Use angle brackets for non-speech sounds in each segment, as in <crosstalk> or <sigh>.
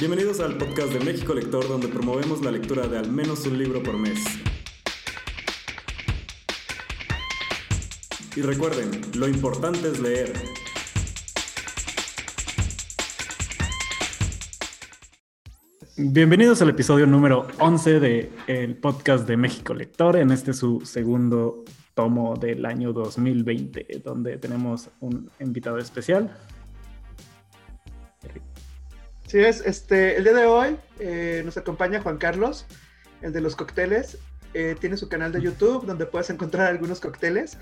Bienvenidos al podcast de México Lector, donde promovemos la lectura de al menos un libro por mes. Y recuerden, lo importante es leer. Bienvenidos al episodio número 11 del podcast de México Lector, en este su segundo tomo del año 2020, donde tenemos un invitado especial. Sí, es, este, el día de hoy eh, nos acompaña Juan Carlos, el de los cócteles. Eh, tiene su canal de YouTube donde puedes encontrar algunos cócteles.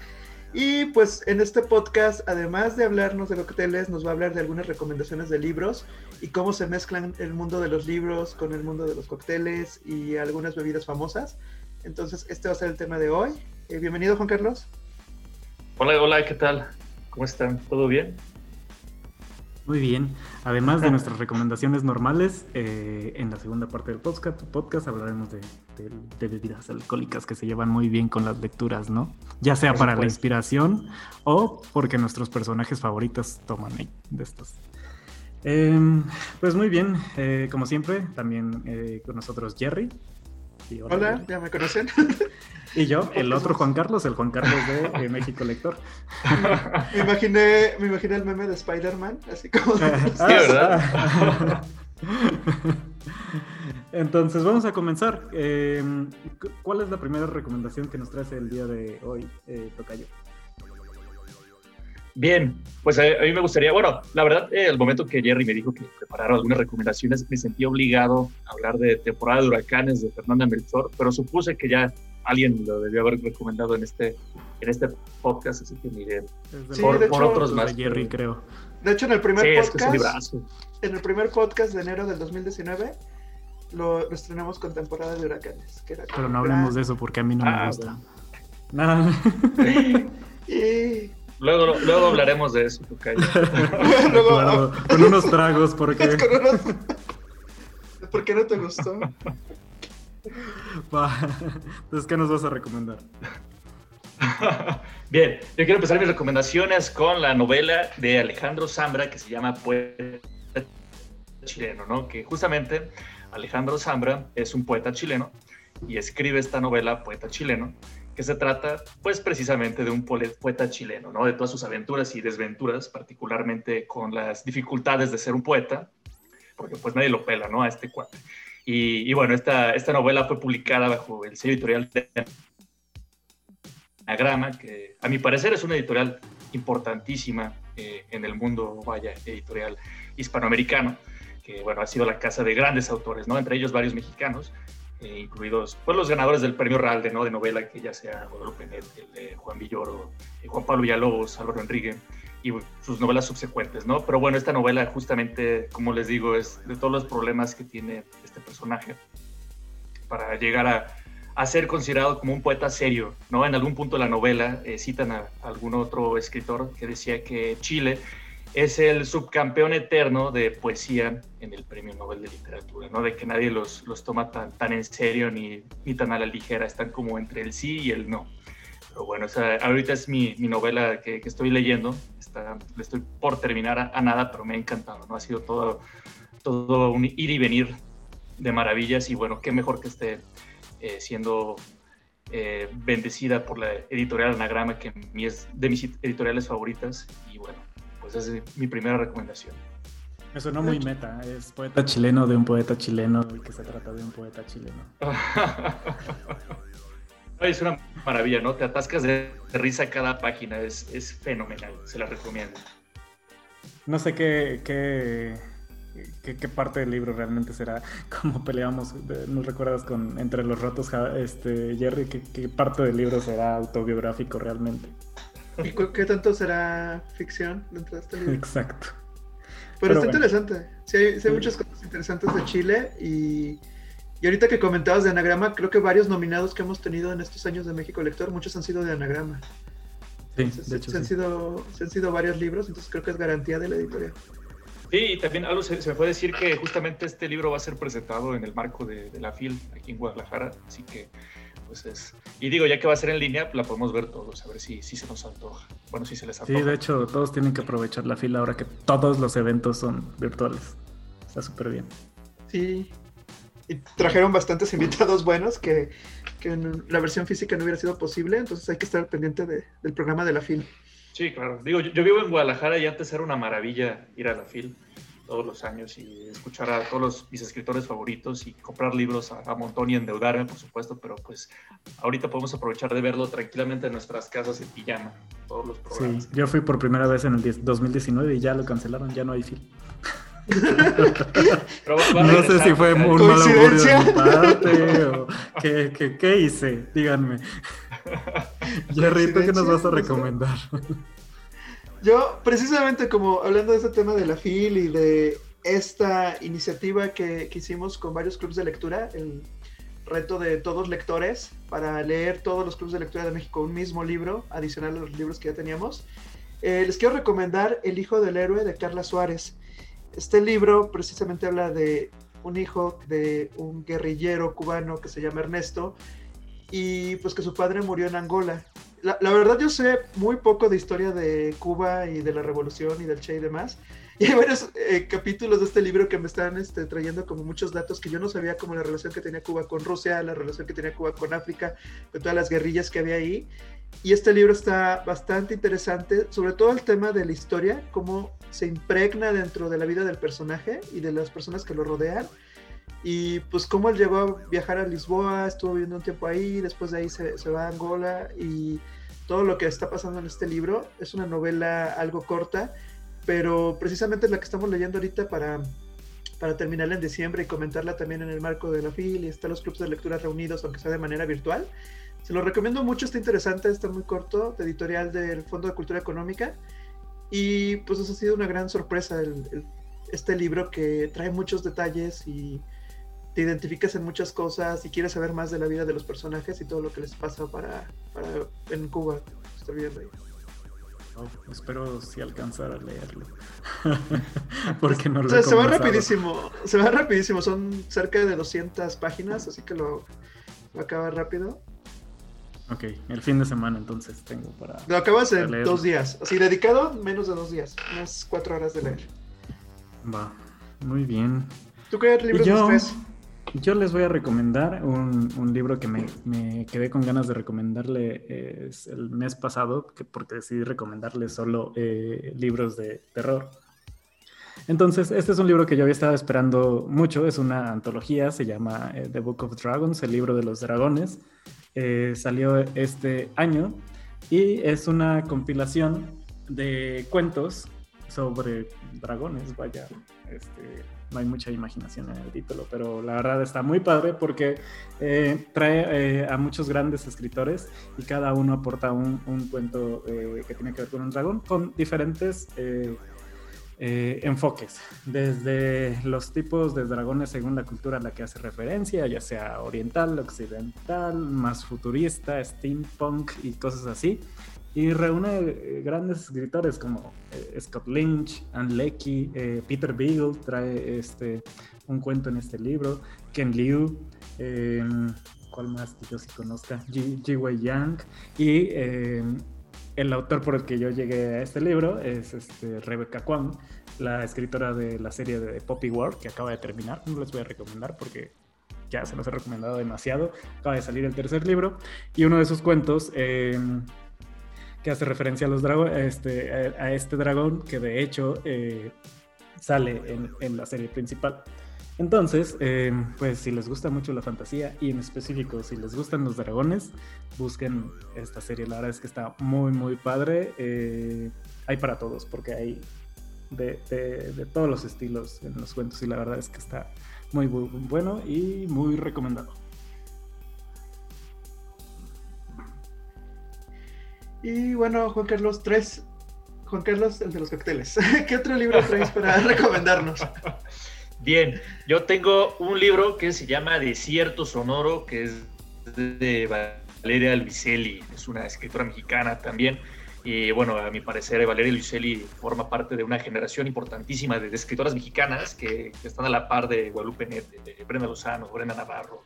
Y pues en este podcast, además de hablarnos de cócteles, nos va a hablar de algunas recomendaciones de libros y cómo se mezclan el mundo de los libros con el mundo de los cócteles y algunas bebidas famosas. Entonces, este va a ser el tema de hoy. Eh, bienvenido, Juan Carlos. Hola, hola, ¿qué tal? ¿Cómo están? ¿Todo bien? Muy bien. Además de <laughs> nuestras recomendaciones normales, eh, en la segunda parte del podcast, podcast hablaremos de, bebidas alcohólicas que se llevan muy bien con las lecturas, ¿no? Ya sea para la inspiración o porque nuestros personajes favoritos toman de estos. Em, pues muy bien, eh, como siempre, también eh, con nosotros Jerry. hola, ¿ya me conocen? <laughs> Y yo, el otro Juan Carlos, el Juan Carlos de <laughs> México Lector. me, imaginé, me imaginé el meme de Spider-Man, así como... <laughs> sí, ¿verdad? <laughs> Entonces, vamos a comenzar. Em, ¿Cuál es la primera recomendación que nos traes el día de hoy, eh, Tocayo? Bien, pues a, mí me gustaría, bueno, la verdad, eh, el momento que Jerry me dijo que preparara algunas recomendaciones, me sentí obligado a hablar de temporada de huracanes de Fernanda Melchor, pero supuse que ya alguien lo debió haber recomendado en este, en este podcast, así que miren, por, otros más. De Jerry, creo. De hecho, en el primer podcast, en el primer podcast de enero del 2019, lo, estrenamos con temporada de huracanes. Pero no hablemos de eso porque a mí no me ah, gusta. Nada. <laughs> Luego, luego hablaremos de eso, <laughs> luego, con unos tragos, porque... <laughs> ¿Por qué no te gustó? <laughs> Entonces, ¿qué nos vas a recomendar? <laughs> Bien, yo quiero empezar mis recomendaciones con la novela de Alejandro Zambra que se llama Poeta chileno, ¿no? Que justamente Alejandro Zambra es un poeta chileno y escribe esta novela Poeta chileno que se trata pues precisamente de un poeta chileno, ¿no? De todas sus aventuras y desventuras, particularmente con las dificultades de ser un poeta, porque pues nadie lo pela, ¿no? A este cuate. Y, bueno, esta, esta novela fue publicada bajo el sello editorial de Anagrama, que a mi parecer es una editorial importantísima eh, en el mundo, vaya, editorial hispanoamericano, que bueno, ha sido la casa de grandes autores, ¿no? Entre ellos varios mexicanos, eh, incluidos pues, los ganadores del premio Ralde, ¿no? De novela, que ya sea Guadalupe Net, Juan Villoro, eh, Juan Pablo Villalobos, Álvaro Enrique, y sus novelas subsecuentes, ¿no? Pero bueno, esta novela justamente, como les digo, es de todos los problemas que tiene este personaje para llegar a, a ser considerado como un poeta serio, ¿no? En algún punto de la novela eh, citan a, algún otro escritor que decía que Chile es el subcampeón eterno de poesía en el Premio Nobel de Literatura, ¿no? De que nadie los, los toma tan, tan en serio ni, ni tan a la ligera, están como entre el sí y el no. Pero bueno, ahorita es mi, mi novela que, que, estoy leyendo. Está, estoy por terminar a, nada, pero me ha encantado. ¿no? Ha sido todo, todo un ir y venir de maravillas. Y bueno, qué mejor que esté eh, siendo eh, bendecida por la editorial Anagrama, que es de mis editoriales favoritas. Y bueno, pues esa es mi primera recomendación. Me suena muy meta, es poeta chileno de un poeta chileno y que se trata de un poeta chileno. <laughs> Es una maravilla, ¿no? Te atascas de, risa cada página, es, es, fenomenal, se la recomiendo. No sé qué, qué, qué, parte del libro realmente será, <laughs> como peleamos, nos recuerdas con Entre los Ratos, este, Jerry, ¿qué, parte del libro será autobiográfico realmente. ¿Y qué tanto será ficción dentro de este libro? Exacto. Pero, está interesante, sí hay, sí hay muchas cosas interesantes de Chile y y ahorita que comentabas de anagrama, creo que varios nominados que hemos tenido en estos años de México Lector, muchos han sido de anagrama. Sí, de hecho. Se, Han sido, se han sido varios libros, entonces creo que es garantía de la editorial. Sí, y también algo se, me puede decir que justamente este libro va a ser presentado en el marco de, la FIL aquí en Guadalajara, así que pues es... Y digo, ya que va a ser en línea, la podemos ver todos, a ver si, si se nos antoja. Bueno, si se les antoja. Sí, de hecho, todos tienen que aprovechar la fila ahora que todos los eventos son virtuales. Está súper bien. Sí. Y trajeron bastantes invitados buenos que, que en la versión física no hubiera sido posible, entonces hay que estar pendiente de, del programa de la FIL. Sí, claro. Digo, yo, yo, vivo en Guadalajara y antes era una maravilla ir a la FIL todos los años y escuchar a todos los, mis escritores favoritos y comprar libros a, a, montón y endeudarme, por supuesto, pero pues ahorita podemos aprovechar de verlo tranquilamente en nuestras casas en pijama, todos los programas. Sí, yo fui por primera vez en el 2019 y ya lo cancelaron, ya no hay film. No sé si fue un mal augurio de mi parte o qué, qué, qué hice, díganme. <laughs> Jerry, ¿tú qué nos vas a recomendar? Yo, precisamente como hablando de este tema de la FIL y de esta iniciativa que, que, hicimos con varios clubes de lectura, el reto de todos lectores, para leer todos los clubes de lectura de México un mismo libro, adicional a los libros que ya teníamos, eh, les quiero recomendar El hijo del héroe de Carla Suárez. Este libro precisamente habla de un hijo de un guerrillero cubano que se llama Ernesto y pues que su padre murió en Angola la, la, verdad yo sé muy poco de historia de Cuba y de la revolución y del Che y demás. <laughs> Y hay varios eh, capítulos de este libro que me están este, trayendo como muchos datos que yo no sabía, como la relación que tenía Cuba con Rusia, la relación que tenía Cuba con África, con todas las guerrillas que había ahí. Y este libro está bastante interesante, sobre todo el tema de la historia, cómo se impregna dentro de la vida del personaje y de las personas que lo rodean. Y pues cómo él llegó a viajar a Lisboa, estuvo viviendo un tiempo ahí, después de ahí se, se, va a Angola y todo lo que está pasando en este libro. Es una novela algo corta, pero precisamente es la que estamos leyendo ahorita para, para terminarla en diciembre y comentarla también en el marco de la FIL y están los clubes de lectura reunidos, aunque sea de manera virtual. Se lo recomiendo mucho, está interesante, está muy corto, de editorial del Fondo de Cultura Económica. Y pues eso ha sido una gran sorpresa el, el, este libro que trae muchos detalles y te identificas en muchas cosas y quieres saber más de la vida de los personajes y todo lo que les pasa para, para en Cuba. Estoy viendo ahí. Oh, espero si alcanzar a leerlo. <laughs> Porque no lo o sea, se va rapidísimo. Se va rapidísimo. Son cerca de 200 páginas, así que lo, lo acaba rápido. Ok, el fin de semana entonces tengo para. Lo acabas en dos días. Así, dedicado, menos de dos días. Unas cuatro horas de leer. Va, muy bien. ¿Tú qué libros yo... Yo les voy a recomendar un, libro que me, quedé con ganas de recomendarle eh, el mes pasado, que, porque decidí recomendarle solo eh, libros de terror. Entonces, este es un libro que yo había estado esperando mucho, es una antología, se llama eh, The Book of Dragons, el libro de los dragones. Salió este año y es una compilación de cuentos sobre dragones, vaya, este, no hay mucha imaginación en el título, pero la verdad está muy padre porque eh, trae eh, a muchos grandes escritores y cada uno aporta un, cuento eh, que tiene que ver con un dragón con diferentes enfoques, desde los tipos de dragones según la cultura a la que hace referencia, ya sea oriental, occidental, más futurista, steampunk y cosas así y reúne eh, grandes escritores como eh, Scott Lynch, Anne Leckie, eh, Peter Beagle trae este, un cuento en este libro, Ken Liu, eh, ¿cuál más que yo sí conozca? Ji Wei Yang y em, el autor por el que yo llegué a este libro es este, Rebecca Kwan, la escritora de la serie de Poppy War que acaba de terminar, no les voy a recomendar porque ya se los he recomendado demasiado, acaba de salir el tercer libro y uno de sus cuentos eh, que hace referencia a los dragones, este, a, este dragón que de hecho eh, sale en, la serie principal. Entonces, eh, pues si les gusta mucho la fantasía y en específico si les gustan los dragones, busquen esta serie. La verdad es que está muy, muy padre. Eh, hay para todos porque hay de, todos los estilos en los cuentos y la verdad es que está muy bueno y muy recomendado. Y bueno, Juan Carlos, tres. Juan Carlos, el de los cócteles. <laughs> ¿Qué otro libro traes para <laughs> recomendarnos? Bien, yo tengo un libro que se llama Desierto Sonoro, que es de Valeria Luiselli, es una escritora mexicana también. Y bueno, a mi parecer, Valeria Luiselli forma parte de una generación importantísima de, escritoras mexicanas que, que, están a la par de Guadalupe Net, de Brenda Lozano, Brenda Navarro,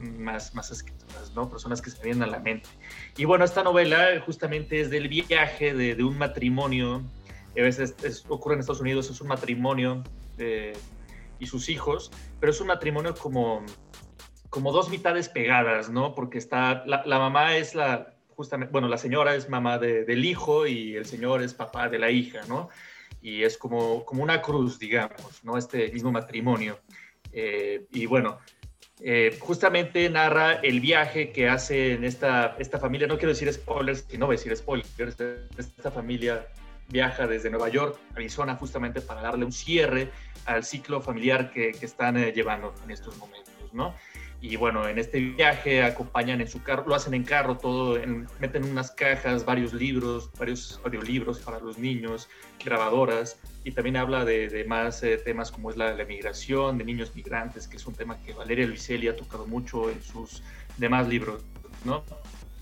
más, más escritoras, ¿no? Personas que se vienen a la mente. Y bueno, esta novela justamente es del viaje de, de un matrimonio, a veces es, ocurre en Estados Unidos, es un matrimonio eh, y sus hijos, pero es un matrimonio como, como dos mitades pegadas, ¿no? Porque está, la, la mamá es la, justamente, bueno, la señora es mamá del hijo y el señor es papá de la hija, ¿no? Y es como, como una cruz, digamos, ¿no? Este mismo matrimonio. Eh, y bueno, eh, justamente narra el viaje que hace en esta, esta familia, no quiero decir spoilers, a decir spoilers, esta familia viaja desde Nueva York, Arizona, justamente para darle un cierre al ciclo familiar que, que están eh, llevando en estos momentos, ¿no? Y bueno, en este viaje acompañan en su carro, lo hacen en carro, todo, en, meten unas cajas, varios libros, varios audiolibros para los niños, grabadoras, y también habla de, más eh, temas como es la, la, migración, de niños migrantes, que es un tema que Valeria Luiselli ha tocado mucho en sus demás libros, ¿no?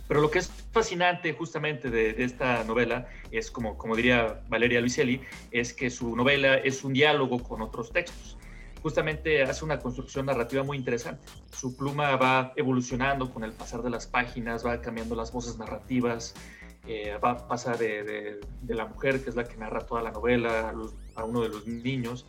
Pero lo que es fascinante justamente de, de, esta novela es, como, como diría Valeria Luiselli, es que su novela es un diálogo con otros textos justamente hace una construcción narrativa muy interesante. Su pluma va evolucionando con el pasar de las páginas, va cambiando las voces narrativas, eh, va, pasa de, la mujer, que es la que narra toda la novela, a, uno de los niños.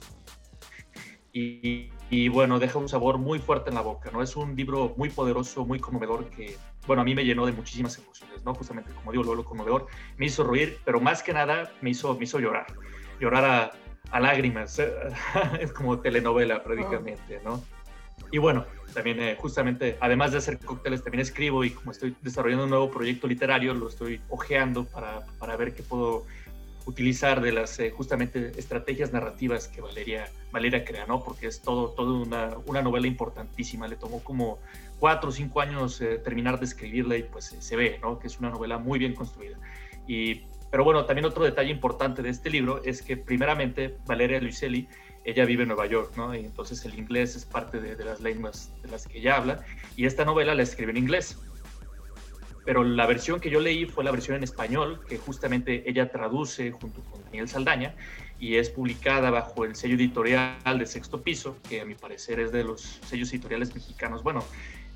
Y, y, bueno, deja un sabor muy fuerte en la boca, ¿no? Es un libro muy poderoso, muy conmovedor, que, bueno, a mí me llenó de muchísimas emociones, ¿no? Justamente, como digo, lo, lo conmovedor, me hizo reír, pero más que nada me hizo, me hizo llorar. Llorar a, a lágrimas. <laughs> es como telenovela prácticamente, ¿no? Y bueno, también eh, justamente, además de hacer cócteles, también escribo y como estoy desarrollando un nuevo proyecto literario, lo estoy ojeando para, para ver qué puedo utilizar de las eh, justamente estrategias narrativas que Valeria, Valeria crea, ¿no? Porque es todo, todo una, una novela importantísima. Le tomó como cuatro o cinco años eh, terminar de escribirla y pues se ve, ¿no? Que es una novela muy bien construida. Y pero bueno, también otro detalle importante de este libro es que primeramente Valeria Luiselli, ella vive en Nueva York, ¿no? Y entonces el inglés es parte de, de las lenguas de las que ella habla, y esta novela la escribe en inglés. Pero la versión que yo leí fue la versión en español, que justamente ella traduce junto con Daniel Saldaña, y es publicada bajo el sello editorial de Sexto Piso, que a mi parecer es de los sellos editoriales mexicanos, bueno,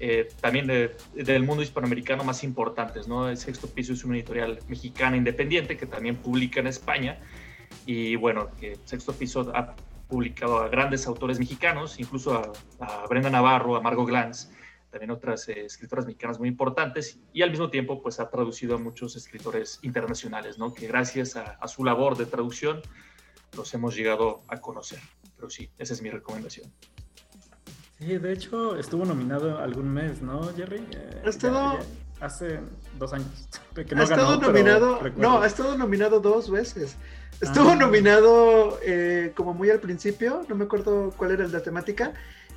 eh, también de, del mundo hispanoamericano más importantes. ¿no? El Sexto Piso es una editorial mexicana independiente que también publica en España y bueno, que Sexto Piso ha publicado a grandes autores mexicanos, incluso a, Brenda Navarro, a Margot Glantz, también otras eh, escritoras mexicanas muy importantes y al mismo tiempo pues ha traducido a muchos escritores internacionales, ¿no? que gracias a su labor de traducción los hemos llegado a conocer. Pero sí, esa es mi recomendación. Sí, de hecho estuvo nominado algún mes, ¿no, Jerry? Eh, ha estado... Ya, ya hace dos años. <laughs> Que no ha estado ganó, nominado, no, ha estado nominado dos veces. Estuvo ah. nominado eh, como muy al principio, no me acuerdo cuál era la temática,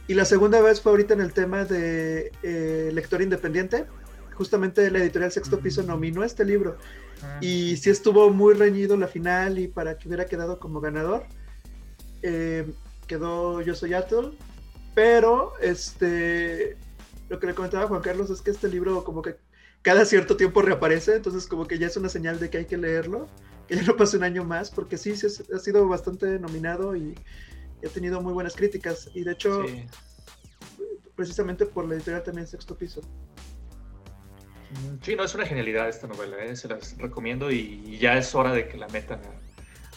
y la segunda vez fue ahorita en el tema de eh, lector independiente. Justamente la editorial Sexto Piso mm. nominó este libro. Ah. Y sí estuvo muy reñido la final y para que hubiera quedado como ganador. Eh, quedó Yo Soy Atul, pero, este, lo que le comentaba a Juan Carlos es que este libro como que cada cierto tiempo reaparece, entonces como que ya es una señal de que hay que leerlo, que ya no pase un año más, porque sí, sí ha sido bastante nominado y ha tenido muy buenas críticas. Y de hecho, sí. precisamente por la editorial también Sexto Piso. Sí, no, es una genialidad esta novela, ¿eh? se las recomiendo y ya es hora de que la metan a,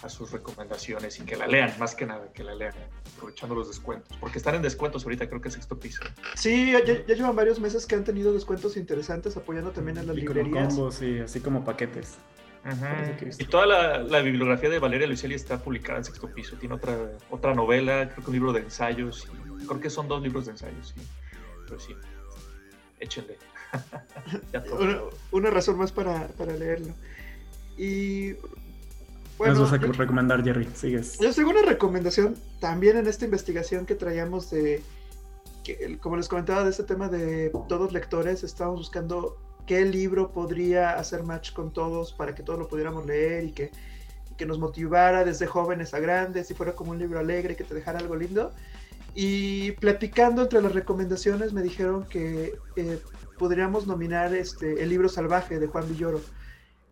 a sus recomendaciones y que la lean, más que nada, que la lean, aprovechando los descuentos, porque están en descuentos ahorita, creo que es sexto piso. Sí, ya, ya llevan varios meses que han tenido descuentos interesantes apoyando también a las y librerías. Como combos, sí, así como paquetes. Ajá. Y toda la, la, bibliografía de Valeria Luiselli está publicada en sexto piso. Tiene otra, otra novela, creo que un libro de ensayos. Y creo que son dos libros de ensayos, sí. Pero sí, échenle. <laughs> una, una, razón más para, para leerlo. Y bueno, nos vas a recomendar, Jerry? Sigues. Yo tengo una recomendación también en esta investigación que traíamos de, que, como les comentaba, de este tema de todos lectores, estábamos buscando qué libro podría hacer match con todos para que todos lo pudiéramos leer y que, y que nos motivara desde jóvenes a grandes y fuera como un libro alegre que te dejara algo lindo. Y platicando entre las recomendaciones me dijeron que eh, podríamos nominar este, El libro salvaje de Juan Villoro.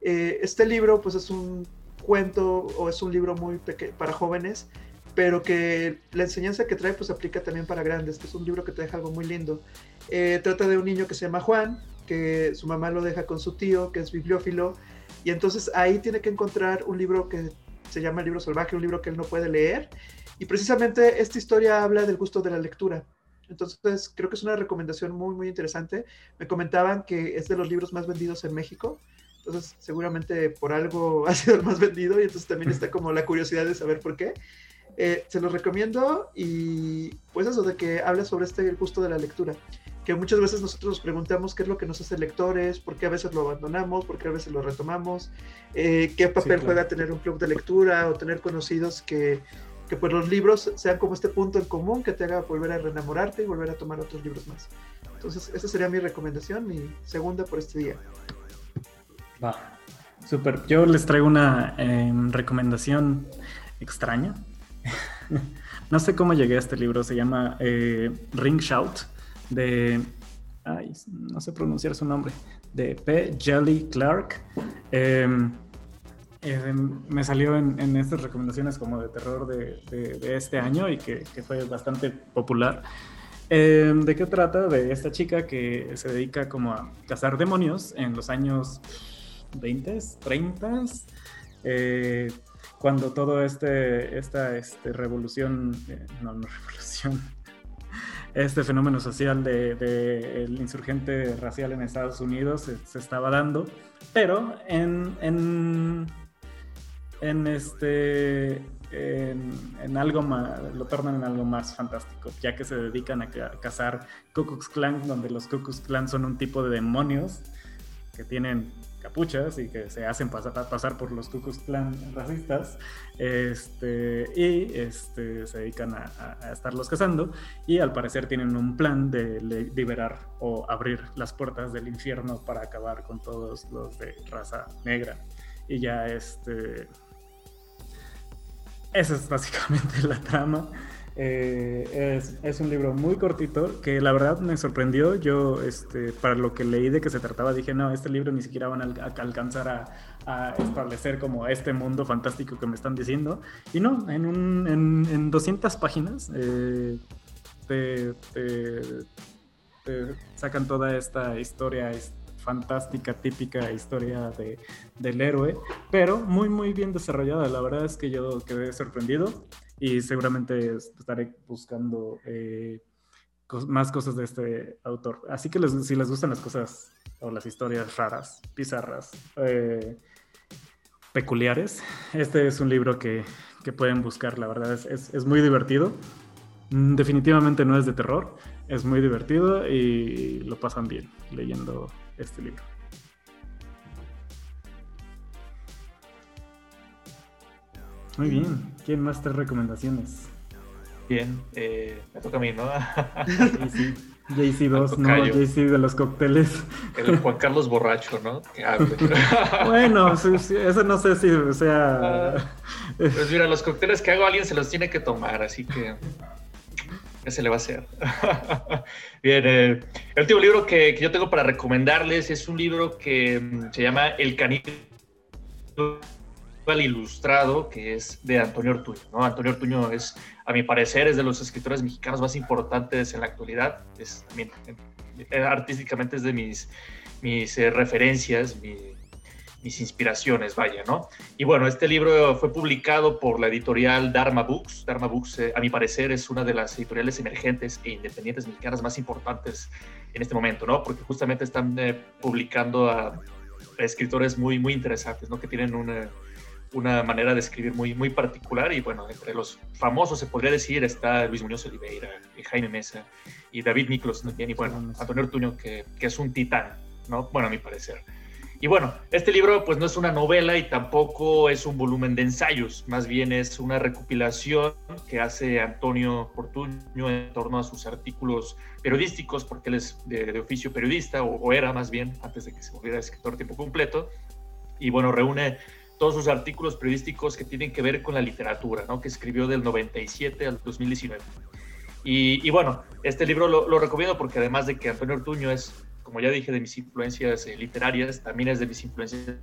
Eh, este libro pues es un cuento o es un libro muy pequeño para jóvenes, pero que la enseñanza que trae pues aplica también para grandes, que es un libro que te deja algo muy lindo. Eh, trata de un niño que se llama Juan, que su mamá lo deja con su tío, que es bibliófilo, y entonces ahí tiene que encontrar un libro que se llama El libro salvaje, un libro que él no puede leer. Y precisamente esta historia habla del gusto de la lectura. Entonces, creo que es una recomendación muy, muy interesante. Me comentaban que es de los libros más vendidos en México. Entonces, seguramente por algo <laughs> ha sido el más vendido y entonces también está como la curiosidad de saber por qué. Eh, se los recomiendo y pues eso de que habla sobre este gusto de la lectura, que muchas veces nosotros nos preguntamos qué es lo que nos hace lectores, por qué a veces lo abandonamos, por qué a veces lo retomamos, eh, qué papel juega tener un club de lectura o tener conocidos que, que pues los libros sean como este punto en común que te haga volver a reenamorarte y volver a tomar otros libros más. Entonces, esa sería mi recomendación, mi segunda por este día. Va, súper. Yo les traigo una em, recomendación extraña. <laughs> no sé cómo llegué a este libro, se llama eh, Ring Shout de, ay, no sé pronunciar su nombre, de P. Jelly Clark. Em, em, me salió en, estas recomendaciones como de terror de, este año y que, fue bastante popular. ¿De qué trata? De esta chica que se dedica como a cazar demonios en los años 20, 30 cuando todo este, esta este, revolución, eh, no, no <laughs> revolución, este fenómeno social del de, el insurgente racial en Estados Unidos se, estaba dando, pero en, en, en este, en, algo más, lo tornan en algo más fantástico, ya que se dedican a, cazar Ku Klux Klan, donde los Ku Klux Klan son un tipo de demonios que tienen capuchas y que se hacen pasar, pasar por los cucus clan racistas este, y este, se dedican a, estarlos cazando y al parecer tienen un plan de liberar o abrir las puertas del infierno para acabar con todos los de raza negra. Y ya este esa es básicamente <laughs> la trama eh, es, un libro muy cortito que la verdad me sorprendió. Yo, este, para lo que leí de que se trataba, dije, no, este libro ni siquiera van a, alcanzar a, establecer como este mundo fantástico que me están diciendo. Y no, en, un, en, 200 páginas eh, te, sacan toda esta historia fantástica, típica historia de, del héroe, pero muy, muy bien desarrollada. La verdad es que yo quedé sorprendido y seguramente estaré buscando eh, más cosas de este autor. Así que si les gustan las cosas o las historias raras, pizarras, eh, peculiares, este es un libro que, que pueden buscar, la verdad es, es, muy divertido. Mm, definitivamente no es de terror, es muy divertido y lo pasan bien leyendo este libro. Muy bien. ¿Quién más tres recomendaciones? Bien, eh, me toca a mí, ¿no? sí, JC2, no, JC de los cócteles. El Juan Carlos borracho, ¿no? <laughs> bueno, eso no sé si o sea. Ah, pues mira, los cócteles que hago alguien se los tiene que tomar, así que. ¿Qué se le va a hacer? <laughs> Bien, eh, el último libro que, que, yo tengo para recomendarles es un libro que mm, se llama El Canito ilustrado que es de Antonio Ortuño. ¿no? Antonio Ortuño es, a mi parecer, es de los escritores mexicanos más importantes en la actualidad. Es, también, eh, artísticamente es de mis, mis eh, referencias, mis inspiraciones, vaya, ¿no? Y bueno, este libro fue publicado por la editorial Dharma Books. Dharma Books, eh, a mi parecer, es una de las editoriales emergentes e independientes mexicanas más importantes en este momento, ¿no? Porque justamente están publicando a, escritores muy, muy interesantes, ¿no? Que tienen una una manera de escribir muy, muy particular y bueno, entre los famosos se podría decir está Luis Muñoz Oliveira, y Jaime Mesa y David Miklos también y bueno, Antonio Ortuño que, que, es un titán, ¿no? Bueno, a mi parecer. Y bueno, este libro pues no es una novela y tampoco es un volumen de ensayos, más bien es una recopilación que hace Antonio Ortuño en torno a sus artículos periodísticos, porque él es de, oficio periodista, o, o, era más bien, antes de que se volviera escritor tiempo completo. Y bueno, reúne todos sus artículos periodísticos que tienen que ver con la literatura, ¿no? que escribió del 97 al 2019. Y, bueno, este libro lo, recomiendo porque además de que Antonio Ortuño es, como ya dije, de mis influencias eh, literarias, también es de mis influencias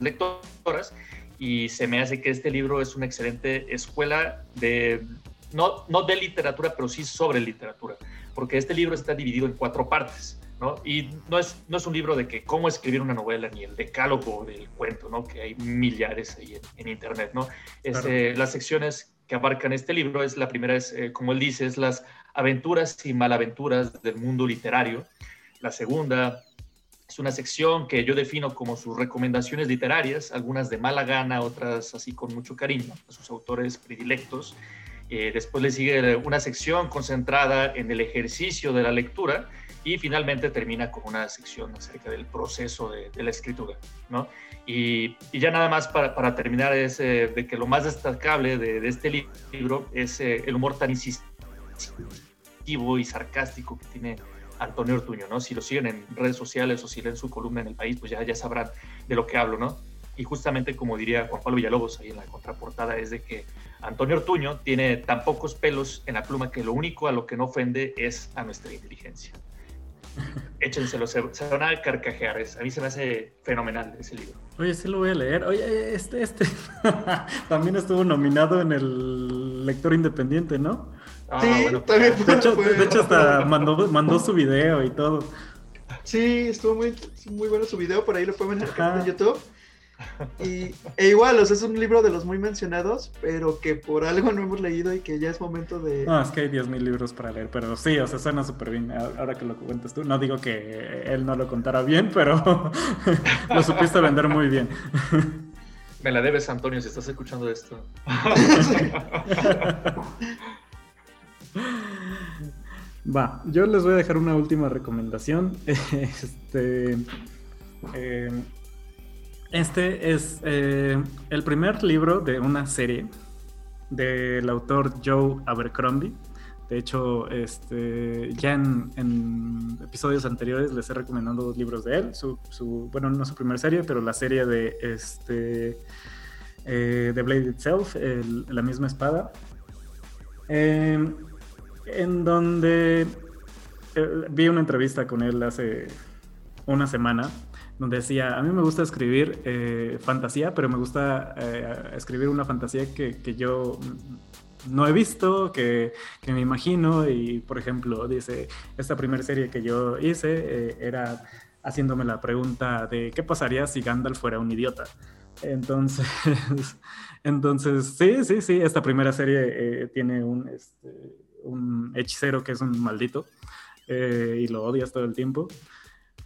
lectoras, y se me hace que este libro es una excelente escuela de, no, no de literatura, pero sí sobre literatura, porque este libro está dividido en cuatro partes. ¿No? Y no es, no es un libro de que cómo escribir una novela, ni el decálogo del cuento, ¿no? Que hay millares ahí en, internet, ¿no? Este, Las secciones que abarcan este libro es la primera, es, eh, como él dice, es las aventuras y malaventuras del mundo literario. La segunda es una sección que yo defino como sus recomendaciones literarias, algunas de mala gana, otras así con mucho cariño, a sus autores predilectos. Eh, después le sigue una sección concentrada en el ejercicio de la lectura y finalmente termina con una sección acerca del proceso de, la escritura. ¿no? Y, ya nada más para, para terminar es eh, de que lo más destacable de, este libro es eh, el humor tan incisivo y sarcástico que tiene Antonio Ortuño, ¿no? Si lo siguen en redes sociales o si leen su columna en el país, pues ya, ya sabrán de lo que hablo, ¿no? Y justamente como diría Juan Pablo Villalobos ahí en la contraportada, es de que Antonio Ortuño tiene tan pocos pelos en la pluma que lo único a lo que no ofende es a nuestra inteligencia. Échenselo, se, se van a carcajear. a mí se me hace fenomenal ese libro. Oye, sí lo voy a leer. Oye, este, este <laughs> también estuvo nominado en el lector independiente, ¿no? Ah, sí, también de, hecho, de hecho, hasta mandó, mandó su video y todo. Sí, estuvo muy, muy bueno su video, por ahí lo pueden ver en YouTube. <laughs> Y, e igual, o sea, es un libro de los muy mencionados, pero que por algo no hemos leído y que ya es momento de... No, es que hay 10.000 libros para leer, pero sí, o sea, suena súper bien ahora que lo cuentas tú. No digo que él no lo contara bien, pero <laughs> lo supiste vender muy bien. <laughs> Me la debes, Antonio, si estás escuchando esto. Va, yo les voy a dejar una última recomendación. Este, eh, este es eh, el primer libro de una serie del autor Joe Abercrombie. De hecho, este, ya en, episodios anteriores les he recomendado dos libros de él. Su, bueno, no su primera serie, pero la serie de este, eh, The Blade Itself, la misma espada. Eh, en donde eh, vi una entrevista con él hace una semana, donde decía, a mí me gusta escribir eh, fantasía, pero me gusta eh, escribir una fantasía que, que, yo no he visto, que, que, me imagino, y por ejemplo, dice, esta primera serie que yo hice era haciéndome la pregunta de qué pasaría si Gandalf fuera un idiota. Entonces, <laughs> entonces sí, sí, sí, esta primera serie tiene un... Este, un hechicero que es un maldito eh, y lo odias todo el tiempo.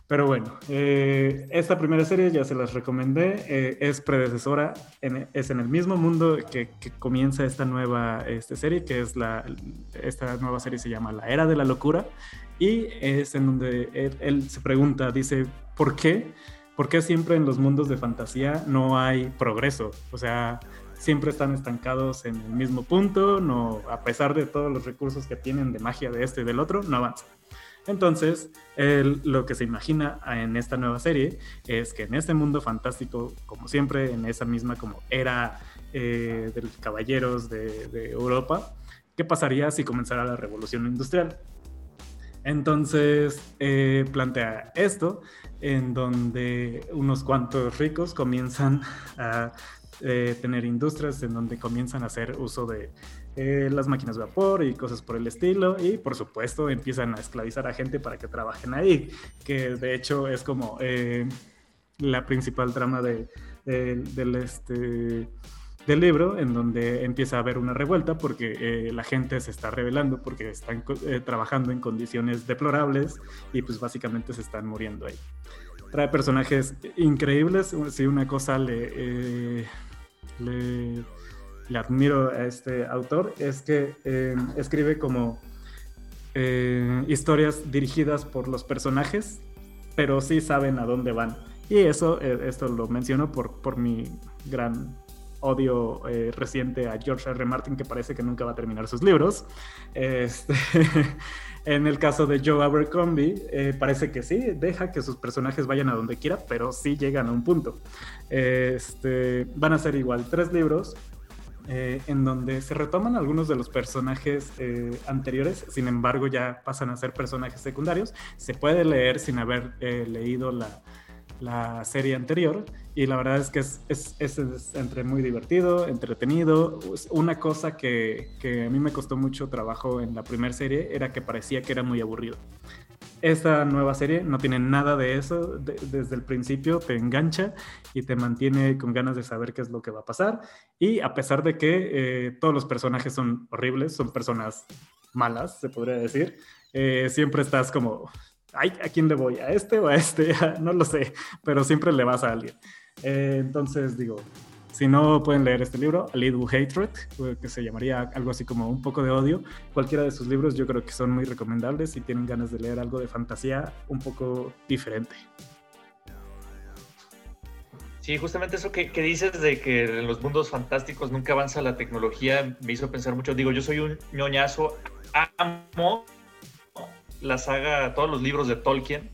Pero bueno, eh, esta primera serie ya se las recomendé, eh, es predecesora, es en el mismo mundo que, comienza esta nueva este, serie, que es la, esta nueva serie se llama La Era de la Locura, y es en donde él, se pregunta, dice, ¿por qué? ¿Por qué siempre en los mundos de fantasía no hay progreso? O sea, siempre están estancados en el mismo punto, no, a pesar de todos los recursos que tienen de magia de este y del otro, no avanzan. Entonces, lo que se imagina en esta nueva serie es que en este mundo fantástico, como siempre, en esa misma como era eh, de los caballeros de, Europa, ¿qué pasaría si comenzara la revolución industrial? Entonces, eh, plantea esto en donde unos cuantos ricos comienzan a eh, tener industrias en donde comienzan a hacer uso de eh, las máquinas de vapor y cosas por el estilo y por supuesto empiezan a esclavizar a gente para que trabajen ahí, que de hecho es como eh, la principal trama de, del, este, del libro, en donde empieza a haber una revuelta porque la gente se está rebelando porque están trabajando en condiciones deplorables y pues básicamente se están muriendo ahí trae personajes increíbles. Si una cosa le, admiro a este autor es que eh, escribe como eh, historias dirigidas por los personajes, pero sí saben a dónde van. Y eso, eh, esto lo menciono por, por mi gran odio reciente a George R. Martin, que parece que nunca va a terminar sus libros. Este, <laughs> en el caso de Joe Abercrombie, parece que sí, deja que sus personajes vayan a donde quiera, pero sí llegan a un punto. Este, van a ser igual tres libros eh, en donde se retoman algunos de los personajes eh, anteriores, sin embargo ya pasan a ser personajes secundarios. Se puede leer sin haber eh, leído la, la, serie anterior y la verdad es que es, es, es, entre muy divertido, entretenido. Una cosa que, que, a mí me costó mucho trabajo en la primera serie era que parecía que era muy aburrido. Esta nueva serie no tiene nada de eso. desde el principio te engancha y te mantiene con ganas de saber qué es lo que va a pasar. Y a pesar de que eh, todos los personajes son horribles, son personas malas, se podría decir, eh, siempre estás como, Ay, ¿a quién le voy? ¿A este o a este? <laughs> no lo sé, pero siempre le vas a alguien. Eh, entonces digo, si no pueden leer este libro, A Little Hatred, que se llamaría algo así como Un poco de odio, cualquiera de sus libros yo creo que son muy recomendables si tienen ganas de leer algo de fantasía un poco diferente. Sí, justamente eso que, dices de que en los mundos fantásticos nunca avanza la tecnología me hizo pensar mucho. Digo, yo soy un ñoñazo, amo la saga, todos los libros de Tolkien,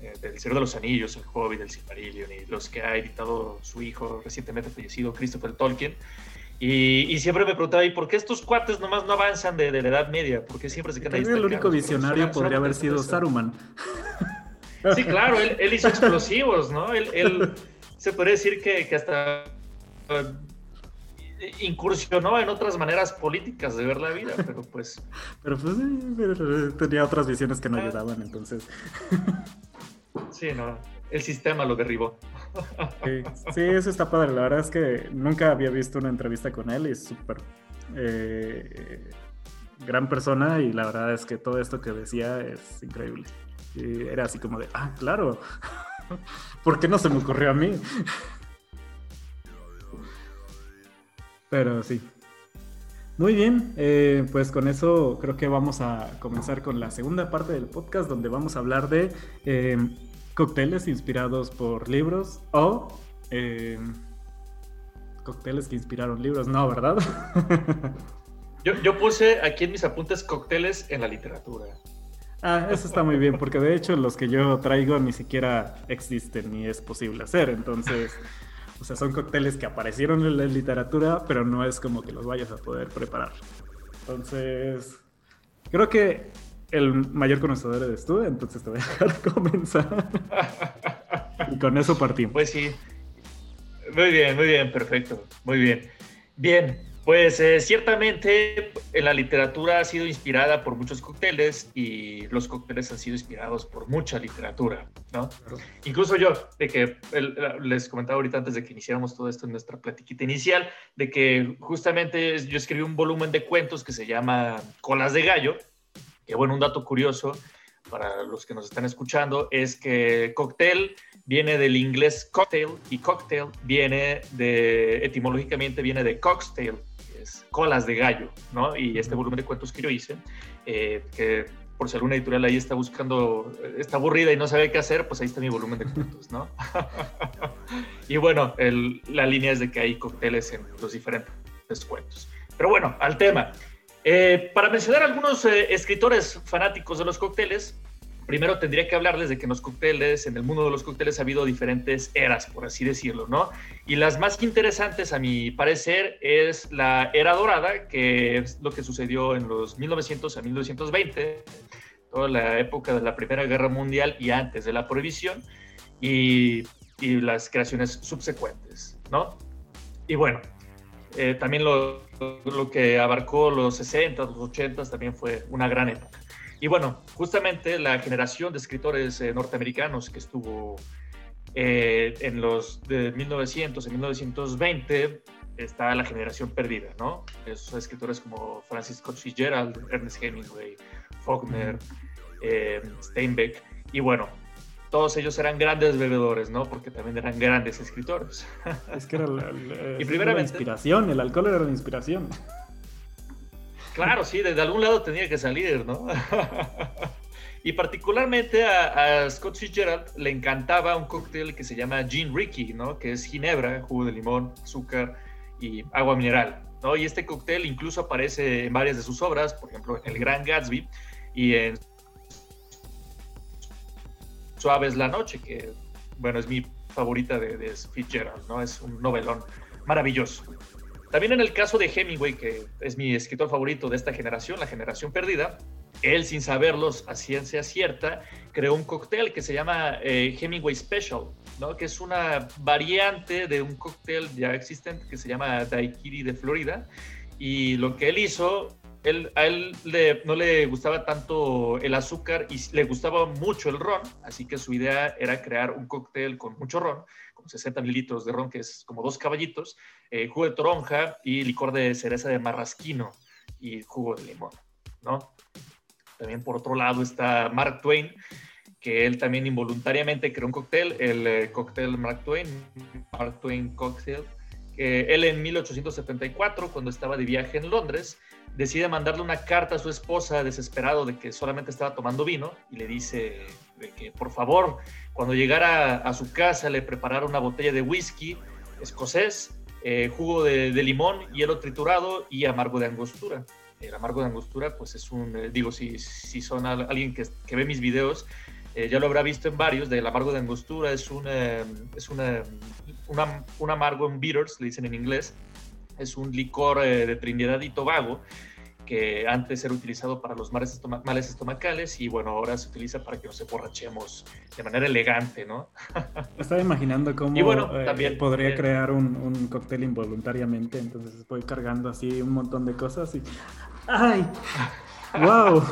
eh, del Señor de los Anillos, El Hobbit, El Silmarillion y los que ha editado su hijo recientemente fallecido, Christopher Tolkien. Y, siempre me preguntaba, ¿y por qué estos cuates nomás no avanzan de, la Edad Media? ¿Por qué siempre se quedan ahí? El único visionario podría haber sido Saruman. Sí, claro, él, hizo explosivos, ¿no? Él, se podría decir que, que hasta incursionó en otras maneras políticas de ver la vida, pero pues... Pero pues tenía otras visiones que no ah. ayudaban, entonces... Sí, no, el sistema lo derribó. Sí, eso está padre, la verdad es que nunca había visto una entrevista con él y es súper... Eh, gran persona y la verdad es que todo esto que decía es increíble. Y era así como de, ah, claro, <laughs> ¿por qué no se me ocurrió a mí? <laughs> Pero sí. Muy bien, eh, pues con eso creo que vamos a comenzar con la segunda parte del podcast donde vamos a hablar de eh, cócteles inspirados por libros o eh, cócteles que inspiraron libros, no, ¿verdad? <laughs> yo, yo puse aquí en mis apuntes cócteles en la literatura. Ah, eso está muy bien, porque de hecho los que yo traigo ni siquiera existen ni es posible hacer, entonces... O sea, son cócteles que aparecieron en la literatura, pero no es como que los vayas a poder preparar. Entonces, creo que el mayor conocedor eres tú, entonces te voy a dejar <laughs> comenzar. y con eso partimos. Pues sí. Muy bien, muy bien, perfecto. Muy bien. Bien, pues eh, ciertamente en la literatura ha sido inspirada por muchos cócteles y los cócteles han sido inspirados por mucha literatura, ¿no? Incluso yo, de que les comentaba ahorita antes de que iniciáramos todo esto en nuestra platiquita inicial, de que justamente yo escribí un volumen de cuentos que se llama Colas de Gallo, que bueno, un dato curioso para los que nos están escuchando es que cóctel viene del inglés cocktail y cocktail viene de, etimológicamente viene de cocktail, Colas de Gallo, ¿no? Y este volumen de cuentos que yo hice, eh, que por si alguna editorial ahí está buscando, está aburrida y no sabe qué hacer, pues ahí está mi volumen de cuentos, ¿no? <laughs> y bueno, la línea es de que hay cócteles en los diferentes cuentos. Pero bueno, al tema. Eh, para mencionar algunos eh, escritores fanáticos de los cócteles, primero tendría que hablarles de que en los cócteles, en el mundo de los cócteles ha habido diferentes eras, por así decirlo, ¿no? Y las más interesantes, a mi parecer, es la era dorada, que es lo que sucedió en los 1900 a 1920, toda la época de la Primera Guerra Mundial y antes de la prohibición, y, y las creaciones subsecuentes, ¿no? Y bueno, eh, también lo, lo que abarcó los 60, los 80 también fue una gran época. Y bueno, justamente la generación de escritores eh, norteamericanos que estuvo eh, en los de 1900 y 1920 está la generación perdida, ¿no? Esos escritores como Francis Scott Fitzgerald, Ernest Hemingway, Faulkner, eh, Steinbeck, y bueno, todos ellos eran grandes bebedores, ¿no? Porque también eran grandes escritores. Es que era la, <laughs> y primeramente, la inspiración, el alcohol era la inspiración. Claro, sí, desde algún lado tenía que salir, ¿no? <laughs> y particularmente a, Scott Fitzgerald le encantaba un cóctel que se llama Gin Ricky, ¿no? Que es ginebra, jugo de limón, azúcar y agua mineral, ¿no? Y este cóctel incluso aparece en varias de sus obras, por ejemplo, en El Gran Gatsby y en Suaves la Noche, que, bueno, es mi favorita de, de Fitzgerald, ¿no? Es un novelón maravilloso. También en el caso de Hemingway, que es mi escritor favorito de esta generación, la generación perdida, él sin saberlos a ciencia cierta, creó un cóctel que se llama eh, Hemingway Special, ¿no? que es una variante de un cóctel ya existente que se llama Daiquiri de Florida. Y lo que él hizo él, a él no le gustaba tanto el azúcar y le gustaba mucho el ron, así que su idea era crear un cóctel con mucho ron, con 60 mililitros de ron, que es como dos caballitos, eh, jugo de toronja y licor de cereza de marrasquino y jugo de limón, ¿no? También por otro lado está Mark Twain, que él también involuntariamente creó un cóctel, el eh, cóctel Mark Twain, Mark Twain Cocktail, que él en 1874, cuando estaba de viaje en Londres, decide mandarle una carta a su esposa desesperado de que solamente estaba tomando vino y le dice de que por favor cuando llegara a su casa le preparara una botella de whisky escocés, eh, jugo de, limón, hielo triturado y amargo de angostura. El amargo de angostura pues es un, eh, digo, si, si son alguien que, que ve mis videos, eh, ya lo habrá visto en varios, del amargo de angostura, es, un, es una, un amargo en bitters, le dicen en inglés, es un licor eh, de Trinidad y Tobago que antes era utilizado para los males, estomacales y bueno, ahora se utiliza para que nos emborrachemos de manera elegante, ¿no? Estaba imaginando cómo eh, también, podría crear un, un, cóctel involuntariamente, entonces estoy cargando así un montón de cosas y... ¡Ay! <laughs> ¡Wow!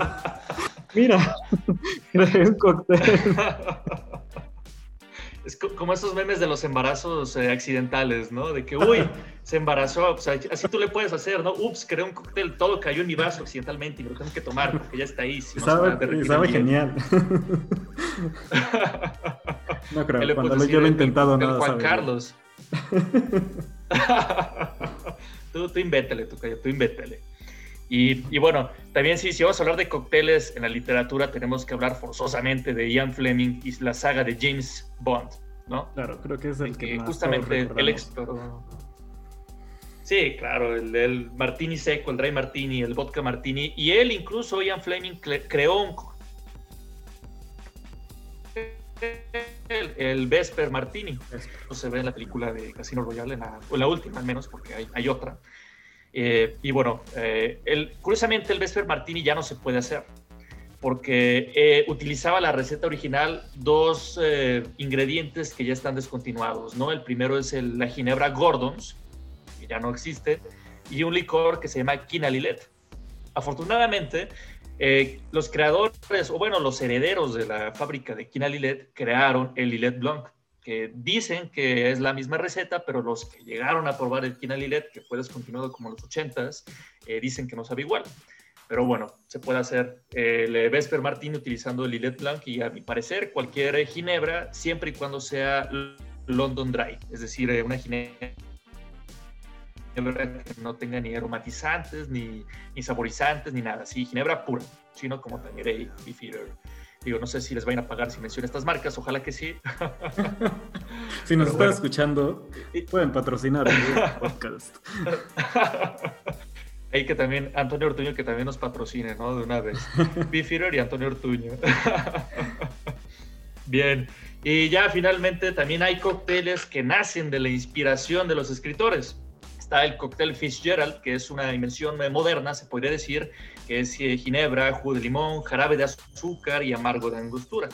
Mira, <laughs> creé un cóctel. <laughs> Es como esos memes de los embarazos eh, accidentales, ¿no? De que, uy, se embarazó, así tú le puedes hacer, ¿no? Ups, creé un cóctel, todo cayó en mi vaso accidentalmente y me lo tengo que tomar porque ya está ahí. sabe, sabe genial. <laughs> no creo, cuando yo lo he intentado, no. Juan Carlos. <laughs> <laughs> tú, tú invéntale, tú, tú invéntale. Y, y, bueno, también sí, si vamos a hablar de cócteles en la literatura, tenemos que hablar forzosamente de Ian Fleming y la saga de James Bond, ¿no? Claro, creo que es el, que, justamente el exploró. Sí, claro, el, martini seco, el dry martini, el vodka martini, y él incluso, Ian Fleming, creó un... El, el, Vesper Martini. Eso se ve en la película de Casino Royale, en la, o la última al menos, porque hay, hay otra. Eh, y bueno, eh, curiosamente el Vesper Martini ya no se puede hacer porque eh, utilizaba la receta original dos ingredientes que ya están descontinuados, ¿no? El primero es la ginebra Gordons, que ya no existe, y un licor que se llama Quina Lilet. Afortunadamente, los creadores, o bueno, los herederos de la fábrica de Quina Lilet crearon el Lilet Blanc, que dicen que es la misma receta, pero los que llegaron a probar el Quina Lilet, que fue descontinuado como en los 80s, eh, dicen que no sabe igual. Pero bueno, se puede hacer el Vesper Martini utilizando el Lilet Blanc y a mi parecer cualquier ginebra, siempre y cuando sea London Dry, es decir, eh, una ginebra que no tenga ni aromatizantes, ni, ni saborizantes, ni nada, sí, ginebra pura, sino como Tangeray, Beefeater, Digo, no sé si les vayan a pagar si menciono estas marcas, ojalá que sí. <laughs> si nos están escuchando, pueden patrocinar el podcast. <laughs> Ahí que también, Antonio Ortuño, que también nos patrocine, ¿no? De una vez. <laughs> Beefeater y Antonio Ortuño. Bien. Y ya finalmente también hay cócteles que nacen de la inspiración de los escritores está el cóctel Fitzgerald, que es una invención moderna, se podría decir, que es eh, ginebra, jugo de limón, jarabe de azúcar y amargo de angostura.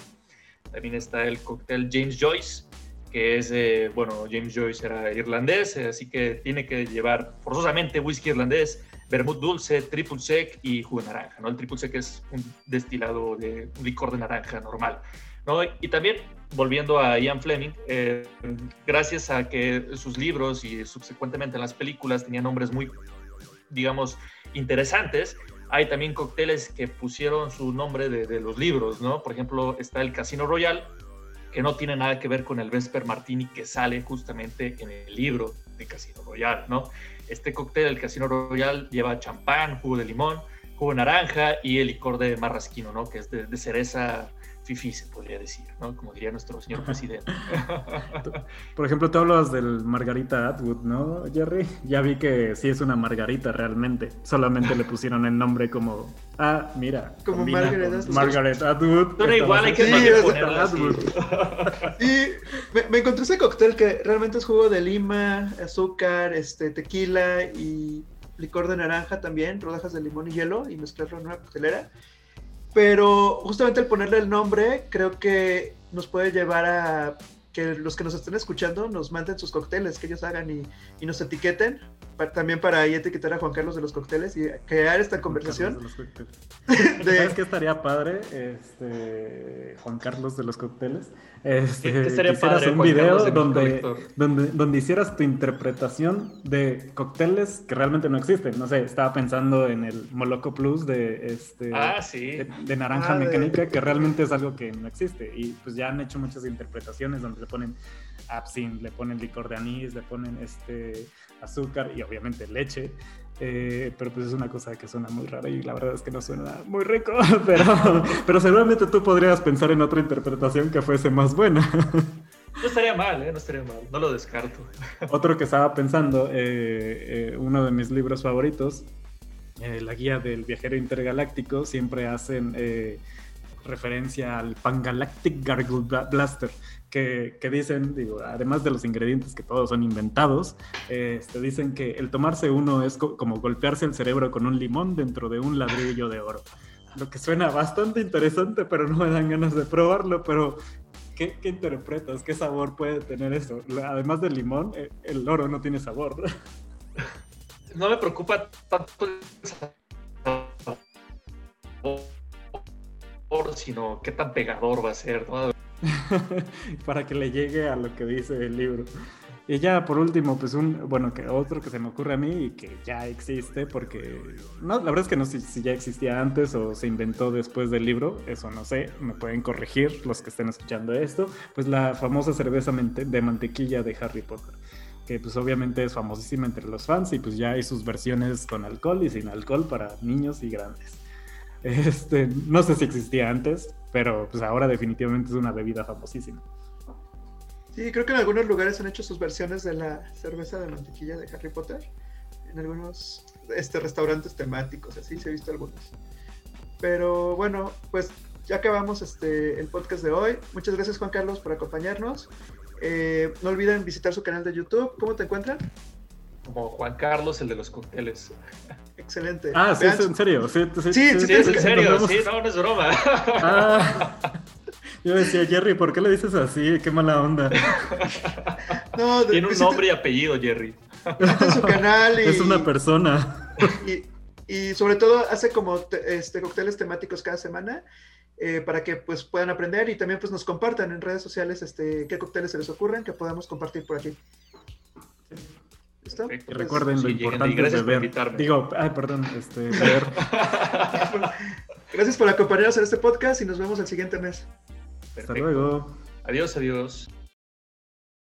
También está el cóctel James Joyce, que es, eh, bueno, James Joyce era irlandés, eh, así que tiene que llevar forzosamente whisky irlandés, vermouth dulce, triple sec y jugo de naranja, ¿no? El triple sec es un destilado de un licor de naranja normal, ¿no? Y también volviendo a Ian Fleming, eh, gracias a que sus libros y subsecuentemente las películas tenían nombres muy, digamos, interesantes, hay también cócteles que pusieron su nombre de, los libros, ¿no? Por ejemplo, está el Casino Royal, que no tiene nada que ver con el Vesper Martini que sale justamente en el libro de Casino Royal, ¿no? Este cóctel, el Casino Royal, lleva champán, jugo de limón, jugo de naranja y el licor de marrasquino, ¿no? Que es de, de cereza fifi, se podría decir, ¿no? Como diría nuestro señor presidente. <laughs> Por ejemplo, tú hablas del Margarita Atwood, ¿no, Jerry? Ya vi que sí es una Margarita realmente. Solamente le pusieron el nombre como, ah, mira. Como Margaret Atwood. Margaret Atwood. Pero igual hay que <laughs> sí, Atwood. Y me, encontré ese cóctel que realmente es jugo de lima, azúcar, este, tequila y licor de naranja también, rodajas de limón y hielo y mezclarlo en una coctelera. Pero justamente el ponerle el nombre creo que nos puede llevar a que los que nos estén escuchando nos manden sus cócteles que ellos hagan y, y nos etiqueten, también para ahí etiquetar a Juan Carlos de los cócteles y crear esta conversación. De <laughs> ¿Sabes qué estaría padre? Este, Juan Carlos de los cócteles. Este, ¿Qué estaría padre, un video donde, donde, donde hicieras tu interpretación de cócteles que realmente no existen. No sé, estaba pensando en el Moloco Plus de, este, ah, sí. de, naranja ah, mecánica, que realmente es algo que no existe. Y pues ya han hecho muchas interpretaciones donde le ponen absinthe, le ponen licor de anís, le ponen este azúcar y obviamente leche. Eh, pero pues es una cosa que suena muy rara y la verdad es que no suena muy rico, <laughs> pero, pero seguramente tú podrías pensar en otra interpretación que fuese más buena. No estaría mal, ¿eh? no estaría mal, no lo descarto. Otro que estaba pensando, eh, eh, uno de mis libros favoritos, la guía del viajero intergaláctico, siempre hacen referencia al Pangalactic Gargle Blaster, que, dicen, digo, además de los ingredientes que todos son inventados, este, dicen que el tomarse uno es como golpearse el cerebro con un limón dentro de un ladrillo de oro. Lo que suena bastante interesante, pero no me dan ganas de probarlo, pero ¿qué, qué interpretas? ¿Qué sabor puede tener eso? Además del limón, eh, el oro no tiene sabor. <laughs> No me preocupa tanto sino qué tan pegador va a ser, <laughs> Para que le llegue a lo que dice el libro. Y ya por último, pues un, bueno, que otro que se me ocurre a mí y que ya existe, porque no, la verdad es que no sé si ya existía antes o se inventó después del libro, eso no sé, me pueden corregir los que estén escuchando esto, pues la famosa cerveza de mantequilla de Harry Potter, que pues obviamente es famosísima entre los fans y pues ya hay sus versiones con alcohol y sin alcohol para niños y grandes. Este, no sé si existía antes, pero pues ahora definitivamente es una bebida famosísima. Sí, creo que en algunos lugares han hecho sus versiones de la cerveza de mantequilla de Harry Potter. En algunos este, restaurantes temáticos, así se ha visto algunos. Pero bueno, pues ya acabamos este, el podcast de hoy. Muchas gracias Juan Carlos por acompañarnos. Eh, no olviden visitar su canal de YouTube. ¿Cómo te encuentran? Como Juan Carlos, el de los cócteles. Excelente. Ah, sí, es en serio. Sí, sí, sí, sí, es en serio. Sí, no, no es broma. Ah, <laughs> yo decía, Jerry, ¿por qué le dices así? Qué mala onda. No, Tiene un nombre y apellido, Jerry. En su canal <laughs> y... Es una persona. Y, y sobre todo hace como este, cócteles temáticos cada semana. Eh, para que pues puedan aprender y también pues nos compartan en redes sociales este, qué cócteles se les ocurren que podamos compartir por aquí. Y recuerden lo importante de ver. Digo, ay, perdón, este, ver. <laughs> gracias por acompañarnos en este podcast y nos vemos el siguiente mes. Hasta luego. Adiós, adiós.